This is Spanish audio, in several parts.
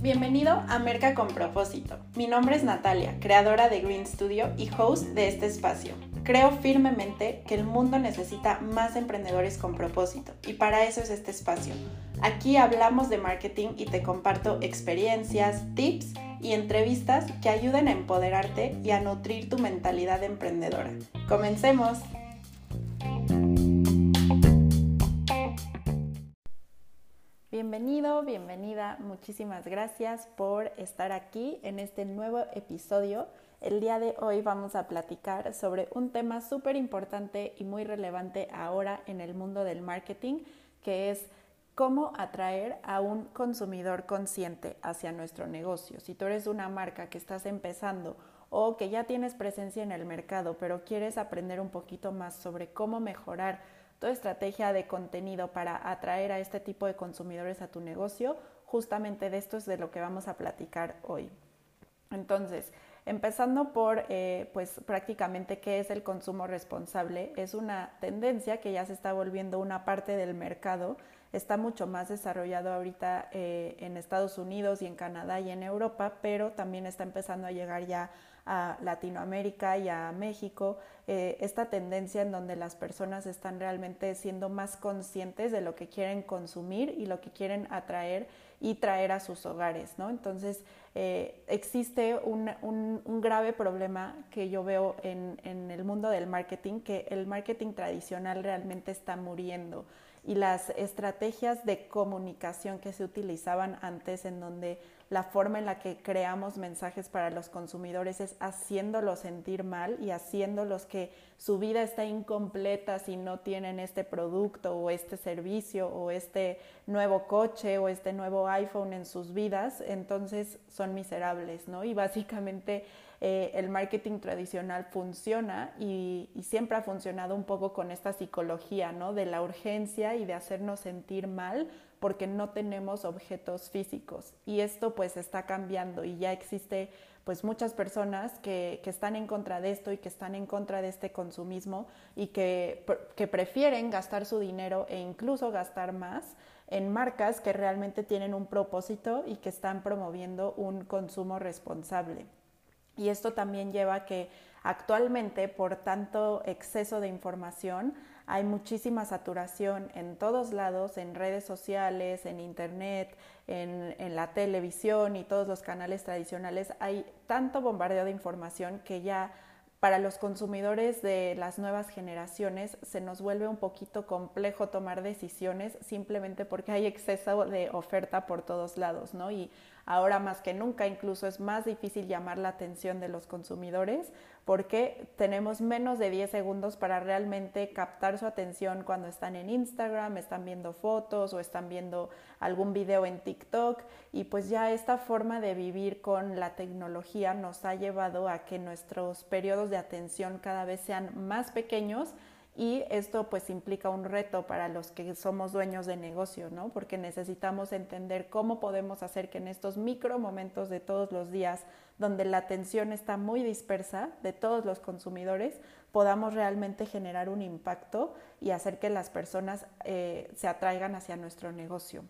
Bienvenido a Merca con propósito. Mi nombre es Natalia, creadora de Green Studio y host de este espacio. Creo firmemente que el mundo necesita más emprendedores con propósito y para eso es este espacio. Aquí hablamos de marketing y te comparto experiencias, tips y entrevistas que ayuden a empoderarte y a nutrir tu mentalidad emprendedora. Comencemos. Bienvenido, bienvenida, muchísimas gracias por estar aquí en este nuevo episodio. El día de hoy vamos a platicar sobre un tema súper importante y muy relevante ahora en el mundo del marketing, que es cómo atraer a un consumidor consciente hacia nuestro negocio. Si tú eres una marca que estás empezando o que ya tienes presencia en el mercado, pero quieres aprender un poquito más sobre cómo mejorar estrategia de contenido para atraer a este tipo de consumidores a tu negocio, justamente de esto es de lo que vamos a platicar hoy. Entonces, empezando por, eh, pues prácticamente qué es el consumo responsable, es una tendencia que ya se está volviendo una parte del mercado. Está mucho más desarrollado ahorita eh, en Estados Unidos y en Canadá y en Europa, pero también está empezando a llegar ya a Latinoamérica y a México, eh, esta tendencia en donde las personas están realmente siendo más conscientes de lo que quieren consumir y lo que quieren atraer y traer a sus hogares, ¿no? Entonces, eh, existe un, un, grave problema que yo veo en, en el mundo del marketing, que el marketing tradicional realmente está muriendo y las estrategias de comunicación que se utilizaban antes en donde la forma en la que creamos mensajes para los consumidores es haciéndolos sentir mal y haciéndolos que su vida está incompleta si no tienen este producto o este servicio o este nuevo coche o este nuevo iPhone en sus vidas, entonces son miserables, ¿no? Y básicamente eh, el marketing tradicional funciona y, siempre ha funcionado un poco con esta psicología, ¿no? De la urgencia y de hacernos sentir mal porque no tenemos objetos físicos. Y esto pues está cambiando y ya existe pues muchas personas que, que, están en contra de esto y que están en contra de este consumismo y que, que prefieren gastar su dinero e incluso gastar más en marcas que realmente tienen un propósito y que están promoviendo un consumo responsable. Y esto también lleva a que actualmente, por tanto exceso de información, hay muchísima saturación en todos lados, en redes sociales, en internet, en, la televisión y todos los canales tradicionales. Hay tanto bombardeo de información que ya para los consumidores de las nuevas generaciones se nos vuelve un poquito complejo tomar decisiones simplemente porque hay exceso de oferta por todos lados, ¿no? Y ahora más que nunca incluso es más difícil llamar la atención de los consumidores porque tenemos menos de 10 segundos para realmente captar su atención cuando están en Instagram, están viendo fotos o están viendo algún video en TikTok. Y pues ya esta forma de vivir con la tecnología nos ha llevado a que nuestros periodos de atención cada vez sean más pequeños y esto pues implica un reto para los que somos dueños de negocio, ¿no? Porque necesitamos entender cómo podemos hacer que en estos micro momentos de todos los días, donde la atención está muy dispersa de todos los consumidores, podamos realmente generar un impacto y hacer que las personas eh, se atraigan hacia nuestro negocio.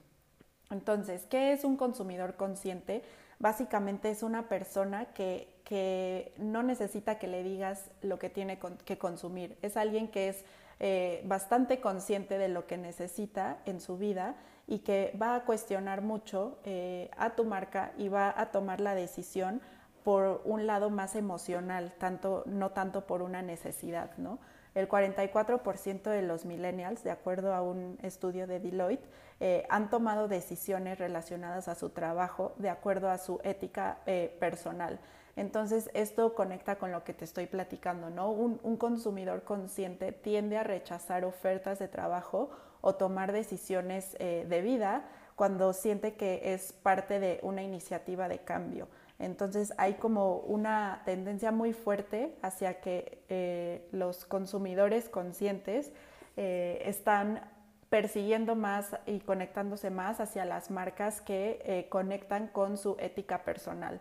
Entonces, ¿qué es un consumidor consciente? Básicamente es una persona que que no necesita que le digas lo que tiene que consumir. Es alguien que es eh, bastante consciente de lo que necesita en su vida y que va a cuestionar mucho eh, a tu marca y va a tomar la decisión por un lado más emocional, tanto, no tanto por una necesidad, ¿no? El 44% de los millennials, de acuerdo a un estudio de Deloitte, eh, han tomado decisiones relacionadas a su trabajo de acuerdo a su ética personal. Entonces, esto conecta con lo que te estoy platicando, ¿no? Un, consumidor consciente tiende a rechazar ofertas de trabajo o tomar decisiones eh, de vida cuando siente que es parte de una iniciativa de cambio. Entonces hay como una tendencia muy fuerte hacia que eh, los consumidores conscientes eh, están persiguiendo más y conectándose más hacia las marcas que conectan con su ética personal.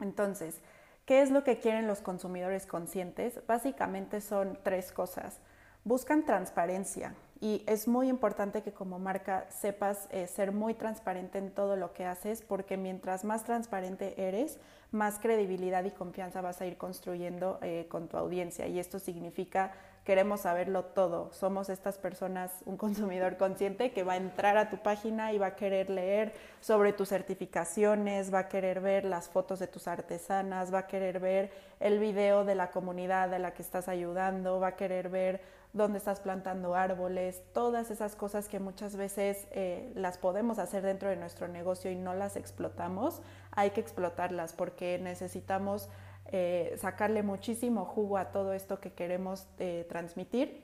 Entonces, ¿qué es lo que quieren los consumidores conscientes? Básicamente son tres cosas. Buscan transparencia Y es muy importante que como marca sepas eh, ser muy transparente en todo lo que haces, porque mientras más transparente eres, más credibilidad y confianza vas a ir construyendo eh, con tu audiencia. Y esto significa queremos saberlo todo. Somos estas personas, un consumidor consciente que va a entrar a tu página y va a querer leer sobre tus certificaciones, va a querer ver las fotos de tus artesanas, va a querer ver el video de la comunidad a la que estás ayudando, va a querer ver dónde estás plantando árboles, todas esas cosas que muchas veces eh, las podemos hacer dentro de nuestro negocio y no las explotamos, hay que explotarlas porque necesitamos eh, sacarle muchísimo jugo a todo esto que queremos eh, transmitir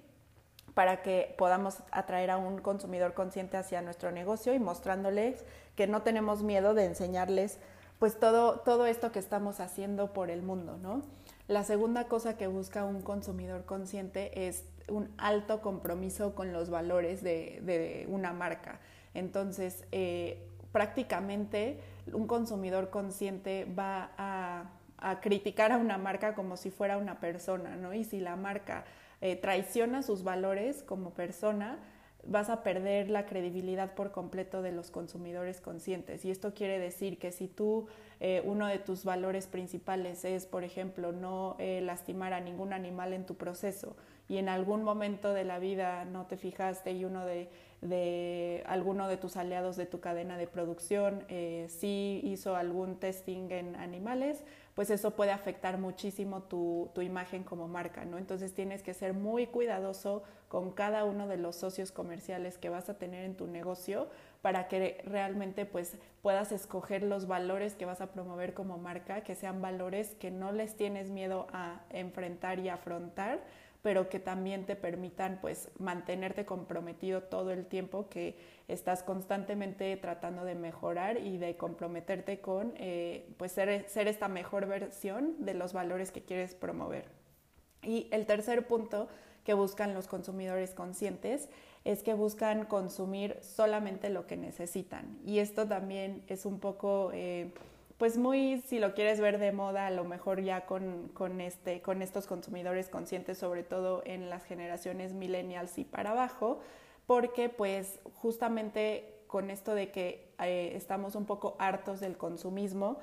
para que podamos atraer a un consumidor consciente hacia nuestro negocio y mostrándoles que no tenemos miedo de enseñarles pues todo, todo esto que estamos haciendo por el mundo, ¿no? La segunda cosa que busca un consumidor consciente es un alto compromiso con los valores de, una marca. Entonces, eh, prácticamente un consumidor consciente va a, criticar a una marca como si fuera una persona, ¿no? Y si la marca eh, traiciona sus valores como persona, vas a perder la credibilidad por completo de los consumidores conscientes. Y esto quiere decir que si tú, eh, uno de tus valores principales es, por ejemplo, no eh, lastimar a ningún animal en tu proceso y en algún momento de la vida no te fijaste y uno de, de alguno de tus aliados de tu cadena de producción eh, sí hizo algún testing en animales, pues eso puede afectar muchísimo tu, imagen como marca, ¿no? Entonces tienes que ser muy cuidadoso con cada uno de los socios comerciales que vas a tener en tu negocio para que realmente pues puedas escoger los valores que vas a promover como marca, que sean valores que no les tienes miedo a enfrentar y afrontar, pero que también te permitan pues mantenerte comprometido todo el tiempo que estás constantemente tratando de mejorar y de comprometerte con eh, pues ser, ser esta mejor versión de los valores que quieres promover. Y el tercer punto que buscan los consumidores conscientes es que buscan consumir solamente lo que necesitan. Y esto también es un poco... Eh, pues muy, si lo quieres ver de moda, a lo mejor ya con, con, este, con estos consumidores conscientes, sobre todo en las generaciones millennials y para abajo, porque pues justamente con esto de que eh, estamos un poco hartos del consumismo,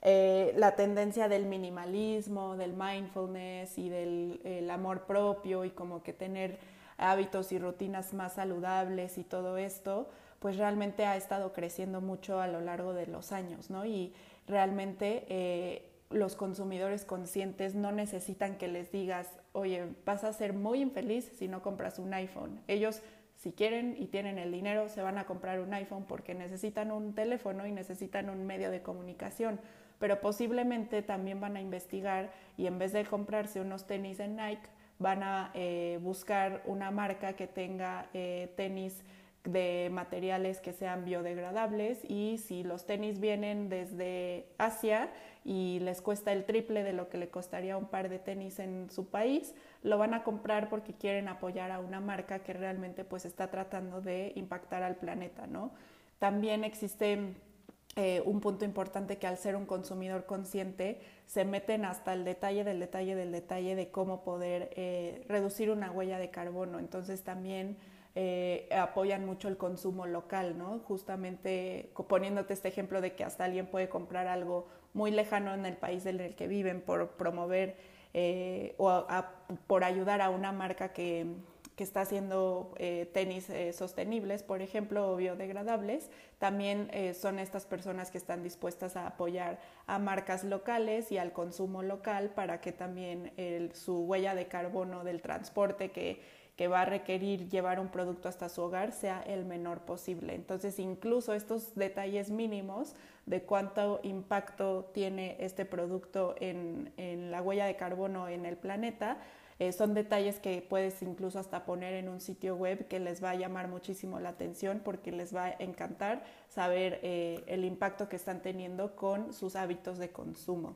eh, la tendencia del minimalismo, del mindfulness y del amor propio y como que tener hábitos y rutinas más saludables y todo esto, pues realmente ha estado creciendo mucho a lo largo de los años, ¿no? Y realmente eh, los consumidores conscientes no necesitan que les digas, oye, vas a ser muy infeliz si no compras un iPhone. Ellos, si quieren y tienen el dinero, se van a comprar un iPhone porque necesitan un teléfono y necesitan un medio de comunicación. Pero posiblemente también van a investigar y en vez de comprarse unos tenis en Nike, van a eh, buscar una marca que tenga eh, tenis de materiales que sean biodegradables y si los tenis vienen desde Asia y les cuesta el triple de lo que le costaría un par de tenis en su país, lo van a comprar porque quieren apoyar a una marca que realmente pues está tratando de impactar al planeta, ¿no? También existe eh, un punto importante que al ser un consumidor consciente se meten hasta el detalle del detalle del detalle de cómo poder eh, reducir una huella de carbono. Entonces también eh, apoyan mucho el consumo local, ¿no? Justamente poniéndote este ejemplo de que hasta alguien puede comprar algo muy lejano en el país en el que viven por promover eh, o por ayudar a una marca que, que está haciendo eh, tenis sostenibles, por ejemplo, o biodegradables, también son estas personas que están dispuestas a apoyar a marcas locales y al consumo local para que también su huella de carbono del transporte que que va a requerir llevar un producto hasta su hogar sea el menor posible. Entonces, incluso estos detalles mínimos de cuánto impacto tiene este producto en, la huella de carbono en el planeta, eh, son detalles que puedes incluso hasta poner en un sitio web que les va a llamar muchísimo la atención porque les va a encantar saber eh, el impacto que están teniendo con sus hábitos de consumo.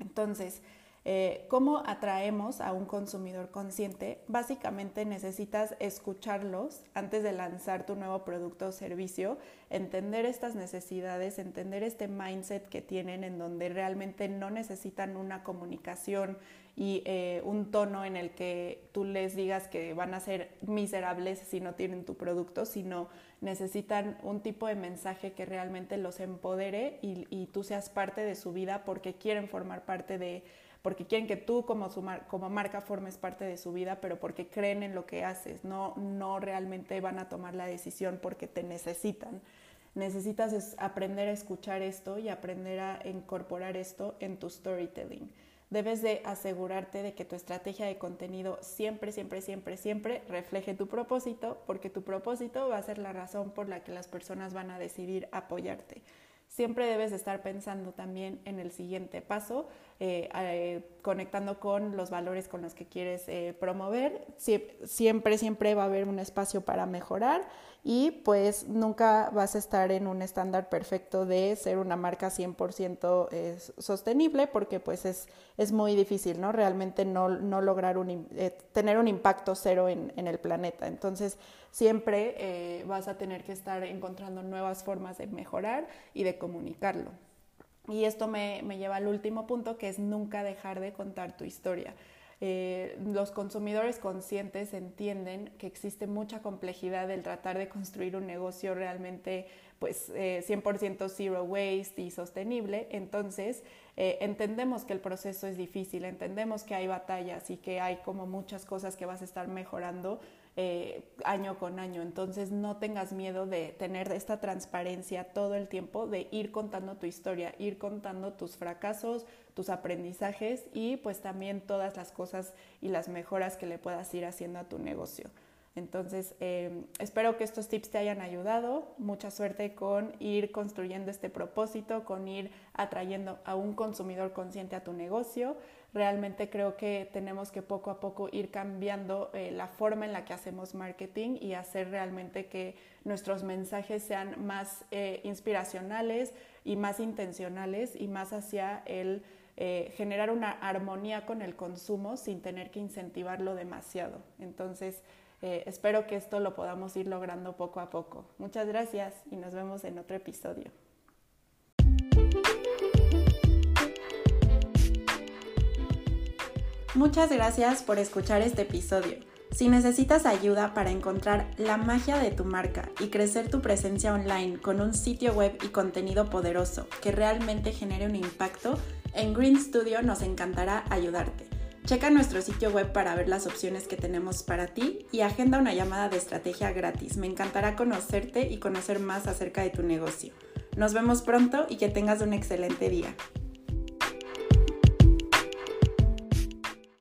Entonces, eh, ¿Cómo atraemos a un consumidor consciente? Básicamente necesitas escucharlos antes de lanzar tu nuevo producto o servicio, entender estas necesidades, entender este mindset que tienen en donde realmente no necesitan una comunicación y eh, un tono en el que tú les digas que van a ser miserables si no tienen tu producto, sino necesitan un tipo de mensaje que realmente los empodere y, y tú seas parte de su vida porque quieren formar parte de, porque quieren que tú como, su como marca formes parte de su vida, pero porque creen en lo que haces, no, no realmente van a tomar la decisión porque te necesitan. Necesitas aprender a escuchar esto y aprender a incorporar esto en tu storytelling debes de asegurarte de que tu estrategia de contenido siempre, siempre, siempre, siempre refleje tu propósito, porque tu propósito va a ser la razón por la que las personas van a decidir apoyarte. Siempre debes estar pensando también en el siguiente paso, eh, eh, conectando con los valores con los que quieres eh, promover. siempre, siempre va a haber un espacio para mejorar y pues nunca vas a estar en un estándar perfecto de ser una marca 100% eh, sostenible porque pues es, es, muy difícil, ¿no? Realmente no, no lograr un, eh, tener un impacto cero en, en el planeta. Entonces siempre eh, vas a tener que estar encontrando nuevas formas de mejorar y de comunicarlo. Y esto me, me lleva al último punto que es nunca dejar de contar tu historia. Eh, los consumidores conscientes entienden que existe mucha complejidad del tratar de construir un negocio realmente pues 100% eh, zero waste y sostenible, entonces eh, entendemos que el proceso es difícil, entendemos que hay batallas y que hay como muchas cosas que vas a estar mejorando, eh, año con año. Entonces no tengas miedo de tener esta transparencia todo el tiempo, de ir contando tu historia, ir contando tus fracasos, tus aprendizajes y pues también todas las cosas y las mejoras que le puedas ir haciendo a tu negocio. Entonces, eh, espero que estos tips te hayan ayudado. Mucha suerte con ir construyendo este propósito, con ir atrayendo a un consumidor consciente a tu negocio realmente creo que tenemos que poco a poco ir cambiando eh, la forma en la que hacemos marketing y hacer realmente que nuestros mensajes sean más eh, inspiracionales y más intencionales y más hacia el eh, generar una armonía con el consumo sin tener que incentivarlo demasiado. Entonces, espero que esto lo podamos ir logrando poco a poco. Muchas gracias y nos vemos en otro episodio. Muchas gracias por escuchar este episodio. Si necesitas ayuda para encontrar la magia de tu marca y crecer tu presencia online con un sitio web y contenido poderoso que realmente genere un impacto, en Green Studio nos encantará ayudarte. Checa nuestro sitio web para ver las opciones que tenemos para ti y agenda una llamada de estrategia gratis. Me encantará conocerte y conocer más acerca de tu negocio. Nos vemos pronto y que tengas un excelente día.